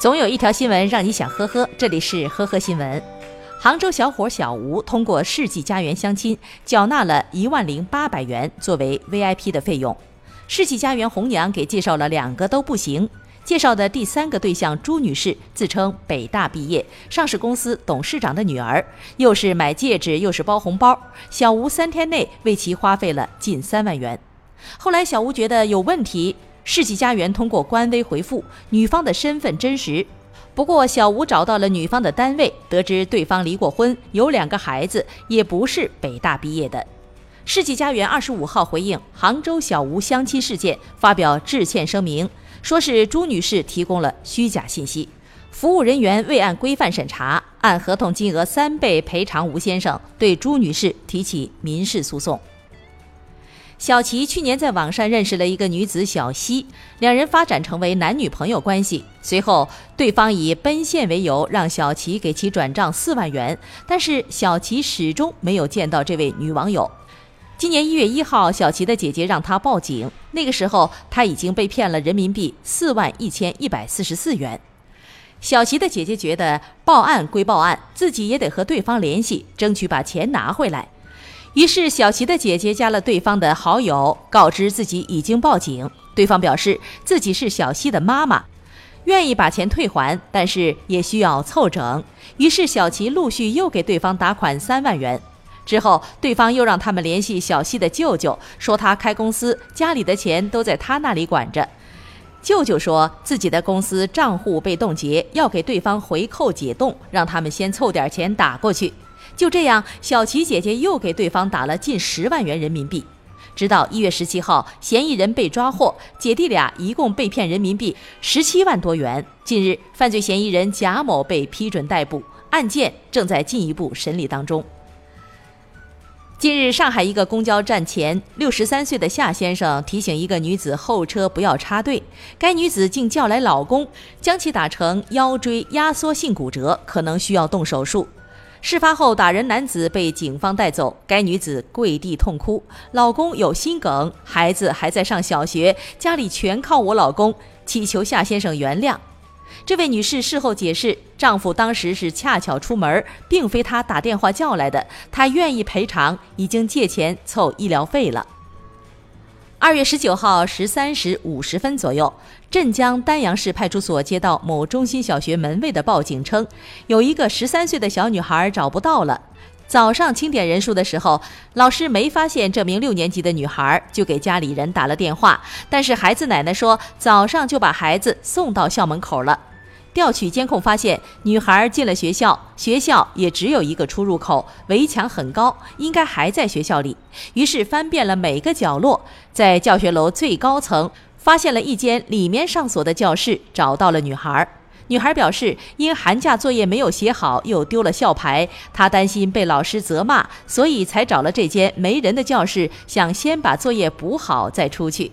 总有一条新闻让你想呵呵，这里是呵呵新闻。杭州小伙小吴通过世纪佳缘相亲，缴纳了一万零八百元作为 VIP 的费用。世纪佳缘红娘给介绍了两个都不行，介绍的第三个对象朱女士自称北大毕业，上市公司董事长的女儿，又是买戒指又是包红包，小吴三天内为其花费了近三万元。后来小吴觉得有问题。世纪佳缘通过官微回复女方的身份真实，不过小吴找到了女方的单位，得知对方离过婚，有两个孩子，也不是北大毕业的。世纪佳缘二十五号回应杭州小吴相亲事件，发表致歉声明，说是朱女士提供了虚假信息，服务人员未按规范审查，按合同金额三倍赔偿吴先生，对朱女士提起民事诉讼。小齐去年在网上认识了一个女子小西，两人发展成为男女朋友关系。随后，对方以奔现为由让小齐给其转账四万元，但是小齐始终没有见到这位女网友。今年一月一号，小齐的姐姐让他报警，那个时候他已经被骗了人民币四万一千一百四十四元。小齐的姐姐觉得报案归报案，自己也得和对方联系，争取把钱拿回来。于是，小齐的姐姐加了对方的好友，告知自己已经报警。对方表示自己是小西的妈妈，愿意把钱退还，但是也需要凑整。于是，小齐陆续又给对方打款三万元。之后，对方又让他们联系小西的舅舅，说他开公司，家里的钱都在他那里管着。舅舅说自己的公司账户被冻结，要给对方回扣解冻，让他们先凑点钱打过去。就这样，小齐姐姐又给对方打了近十万元人民币。直到一月十七号，嫌疑人被抓获，姐弟俩一共被骗人民币十七万多元。近日，犯罪嫌疑人贾某被批准逮捕，案件正在进一步审理当中。近日，上海一个公交站前，六十三岁的夏先生提醒一个女子后车不要插队，该女子竟叫来老公，将其打成腰椎压缩性骨折，可能需要动手术。事发后，打人男子被警方带走，该女子跪地痛哭，老公有心梗，孩子还在上小学，家里全靠我老公，祈求夏先生原谅。这位女士事后解释，丈夫当时是恰巧出门，并非她打电话叫来的，她愿意赔偿，已经借钱凑医疗费了。二月十九号十三时五十分左右，镇江丹阳市派出所接到某中心小学门卫的报警，称有一个十三岁的小女孩找不到了。早上清点人数的时候，老师没发现这名六年级的女孩，就给家里人打了电话，但是孩子奶奶说早上就把孩子送到校门口了。调取监控发现，女孩进了学校，学校也只有一个出入口，围墙很高，应该还在学校里。于是翻遍了每个角落，在教学楼最高层发现了一间里面上锁的教室，找到了女孩。女孩表示，因寒假作业没有写好，又丢了校牌，她担心被老师责骂，所以才找了这间没人的教室，想先把作业补好再出去。